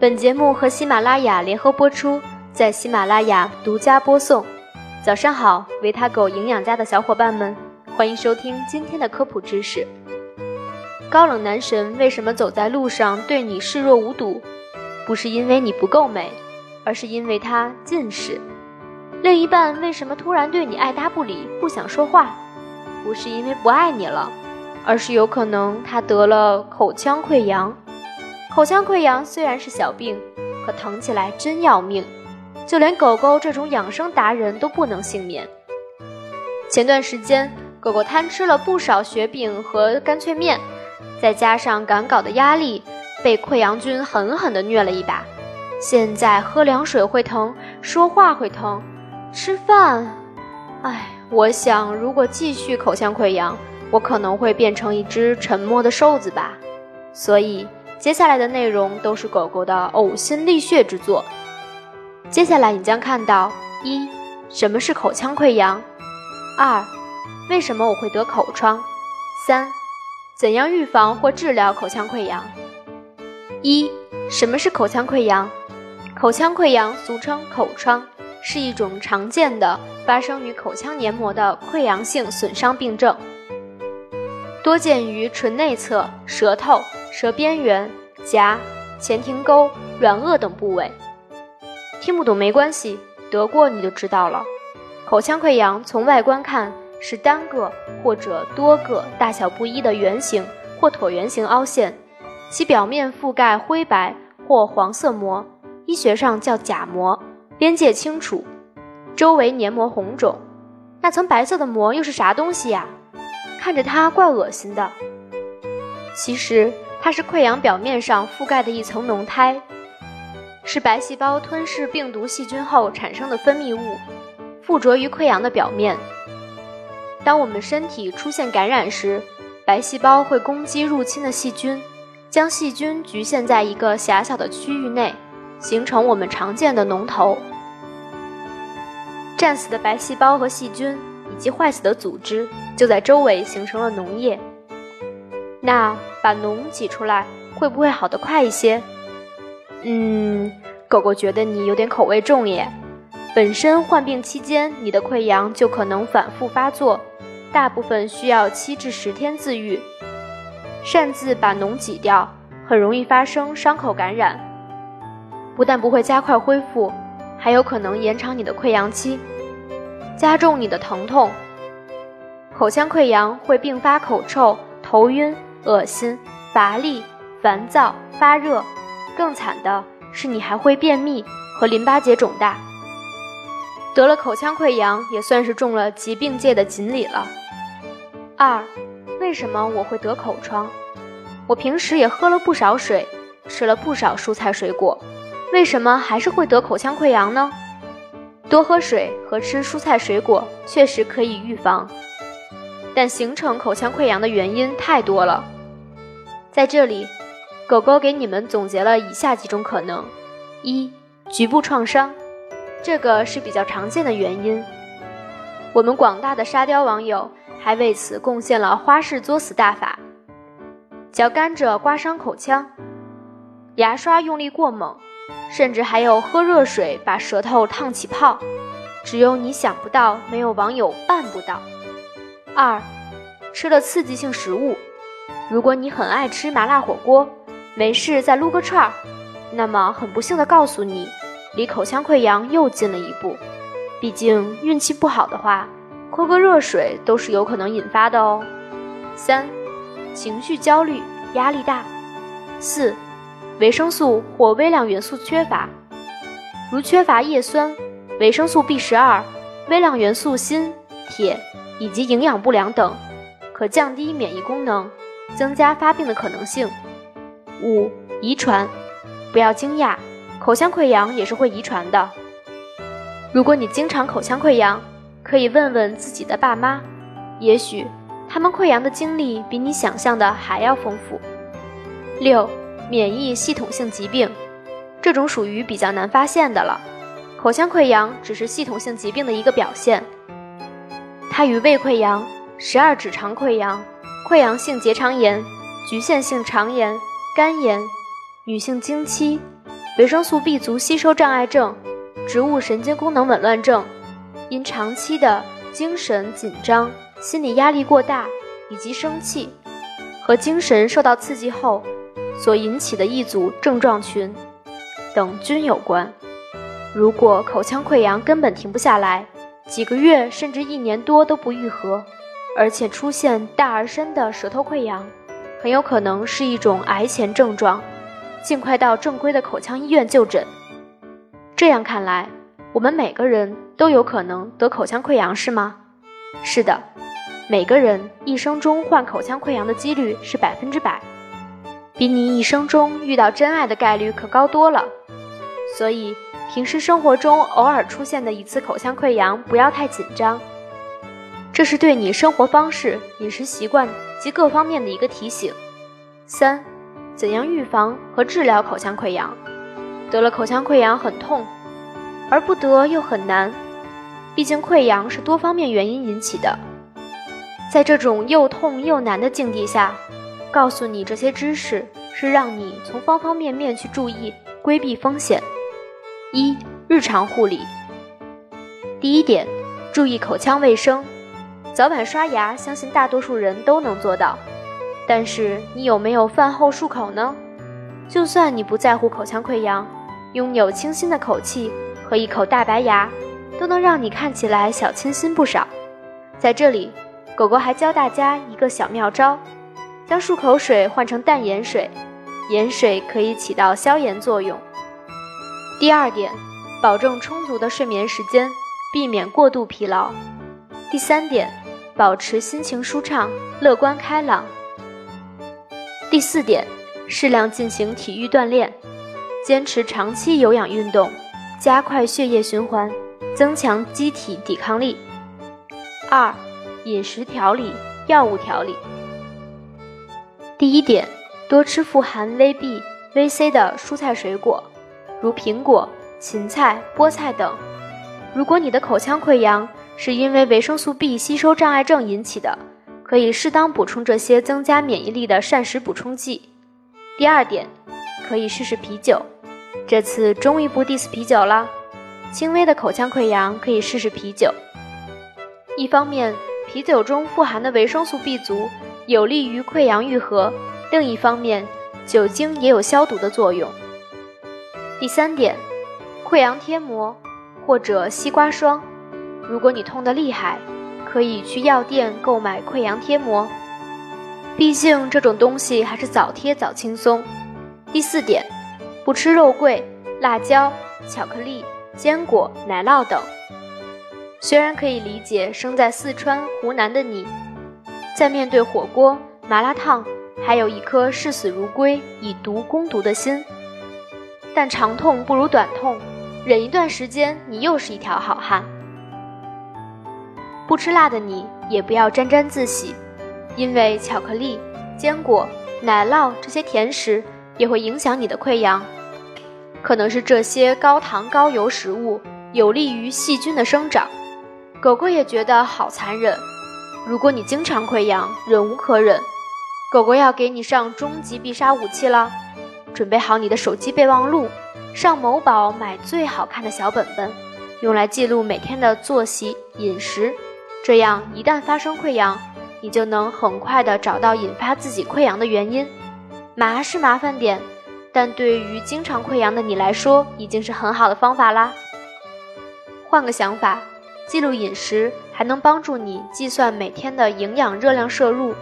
本节目和喜马拉雅联合播出，在喜马拉雅独家播送。早上好，维他狗营养家的小伙伴们，欢迎收听今天的科普知识。高冷男神为什么走在路上对你视若无睹？不是因为你不够美，而是因为他近视。另一半为什么突然对你爱答不理，不想说话？不是因为不爱你了，而是有可能他得了口腔溃疡。口腔溃疡虽然是小病，可疼起来真要命，就连狗狗这种养生达人都不能幸免。前段时间，狗狗贪吃了不少雪饼和干脆面，再加上赶稿的压力，被溃疡菌狠狠地虐了一把。现在喝凉水会疼，说话会疼，吃饭，唉，我想如果继续口腔溃疡，我可能会变成一只沉默的瘦子吧。所以。接下来的内容都是狗狗的呕心沥血之作。接下来你将看到：一、什么是口腔溃疡；二、为什么我会得口疮；三、怎样预防或治疗口腔溃疡。一、什么是口腔溃疡？口腔溃疡俗称口疮，是一种常见的发生于口腔黏膜的溃疡性损伤病症。多见于唇内侧、舌头、舌边缘、颊、前庭沟、软腭等部位。听不懂没关系，得过你就知道了。口腔溃疡从外观看是单个或者多个大小不一的圆形或椭圆形凹陷，其表面覆盖灰白或黄色膜，医学上叫假膜，边界清楚，周围黏膜红肿。那层白色的膜又是啥东西呀？看着它怪恶心的，其实它是溃疡表面上覆盖的一层脓胎，是白细胞吞噬病毒细菌后产生的分泌物，附着于溃疡的表面。当我们身体出现感染时，白细胞会攻击入侵的细菌，将细菌局限在一个狭小的区域内，形成我们常见的脓头。战死的白细胞和细菌。以及坏死的组织就在周围形成了脓液。那把脓挤出来会不会好得快一些？嗯，狗狗觉得你有点口味重耶。本身患病期间你的溃疡就可能反复发作，大部分需要七至十天自愈。擅自把脓挤掉，很容易发生伤口感染，不但不会加快恢复，还有可能延长你的溃疡期。加重你的疼痛，口腔溃疡会并发口臭、头晕、恶心、乏力、烦躁、发热，更惨的是你还会便秘和淋巴结肿大。得了口腔溃疡也算是中了疾病界的锦鲤了。二，为什么我会得口疮？我平时也喝了不少水，吃了不少蔬菜水果，为什么还是会得口腔溃疡呢？多喝水和吃蔬菜水果确实可以预防，但形成口腔溃疡的原因太多了。在这里，狗狗给你们总结了以下几种可能：一、局部创伤，这个是比较常见的原因。我们广大的沙雕网友还为此贡献了花式作死大法：嚼甘蔗刮伤口腔，牙刷用力过猛。甚至还有喝热水把舌头烫起泡，只有你想不到，没有网友办不到。二，吃了刺激性食物，如果你很爱吃麻辣火锅，没事再撸个串儿，那么很不幸的告诉你，离口腔溃疡又近了一步。毕竟运气不好的话，喝个热水都是有可能引发的哦。三，情绪焦虑，压力大。四。维生素或微量元素缺乏，如缺乏叶酸、维生素 B 十二、微量元素锌、铁以及营养不良等，可降低免疫功能，增加发病的可能性。五、遗传，不要惊讶，口腔溃疡也是会遗传的。如果你经常口腔溃疡，可以问问自己的爸妈，也许他们溃疡的经历比你想象的还要丰富。六。免疫系统性疾病，这种属于比较难发现的了。口腔溃疡只是系统性疾病的一个表现，它与胃溃疡、十二指肠溃疡、溃疡性结肠炎、局限性肠炎、肝炎、女性经期、维生素 B 族吸收障碍症、植物神经功能紊乱症，因长期的精神紧张、心理压力过大以及生气和精神受到刺激后所引起的一组症状群等均有关。如果口腔溃疡根本停不下来，几个月甚至一年多都不愈合，而且出现大而深的舌头溃疡，很有可能是一种癌前症状。尽快到正规的口腔医院就诊。这样看来，我们每个人都有可能得口腔溃疡，是吗？是的，每个人一生中患口腔溃疡的几率是百分之百，比你一生中遇到真爱的概率可高多了。所以，平时生活中偶尔出现的一次口腔溃疡，不要太紧张，这是对你生活方式、饮食习惯及各方面的一个提醒。三。怎样预防和治疗口腔溃疡？得了口腔溃疡很痛，而不得又很难。毕竟溃疡是多方面原因引起的。在这种又痛又难的境地下，告诉你这些知识，是让你从方方面面去注意，规避风险。一、日常护理。第一点，注意口腔卫生，早晚刷牙，相信大多数人都能做到。但是你有没有饭后漱口呢？就算你不在乎口腔溃疡，拥有清新的口气和一口大白牙，都能让你看起来小清新不少。在这里，狗狗还教大家一个小妙招：将漱口水换成淡盐水，盐水可以起到消炎作用。第二点，保证充足的睡眠时间，避免过度疲劳。第三点，保持心情舒畅、乐观开朗。第四点，适量进行体育锻炼，坚持长期有氧运动，加快血液循环，增强机体抵抗力。二，饮食调理、药物调理。第一点，多吃富含 VB、VC 的蔬菜水果，如苹果、芹菜、菠菜等。如果你的口腔溃疡是因为维生素 B 吸收障碍症引起的。可以适当补充这些增加免疫力的膳食补充剂。第二点，可以试试啤酒。这次终于不 diss 啤酒了。轻微的口腔溃疡可以试试啤酒。一方面，啤酒中富含的维生素 B 族，有利于溃疡愈合；另一方面，酒精也有消毒的作用。第三点，溃疡贴膜或者西瓜霜。如果你痛得厉害。可以去药店购买溃疡贴膜，毕竟这种东西还是早贴早轻松。第四点，不吃肉桂、辣椒、巧克力、坚果、奶酪等。虽然可以理解生在四川、湖南的你，在面对火锅、麻辣烫，还有一颗视死如归、以毒攻毒的心，但长痛不如短痛，忍一段时间，你又是一条好汉。不吃辣的你也不要沾沾自喜，因为巧克力、坚果、奶酪这些甜食也会影响你的溃疡。可能是这些高糖高油食物有利于细菌的生长。狗狗也觉得好残忍。如果你经常溃疡，忍无可忍，狗狗要给你上终极必杀武器了。准备好你的手机备忘录，上某宝买最好看的小本本，用来记录每天的作息、饮食。这样，一旦发生溃疡，你就能很快的找到引发自己溃疡的原因。麻是麻烦点，但对于经常溃疡的你来说，已经是很好的方法啦。换个想法，记录饮食还能帮助你计算每天的营养热量摄入，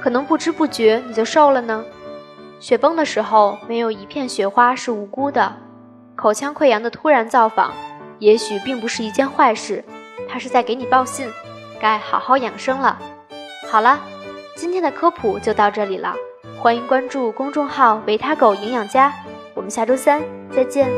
可能不知不觉你就瘦了呢。雪崩的时候，没有一片雪花是无辜的。口腔溃疡的突然造访，也许并不是一件坏事，它是在给你报信。该好好养生了。好了，今天的科普就到这里了。欢迎关注公众号“维他狗营养家”，我们下周三再见。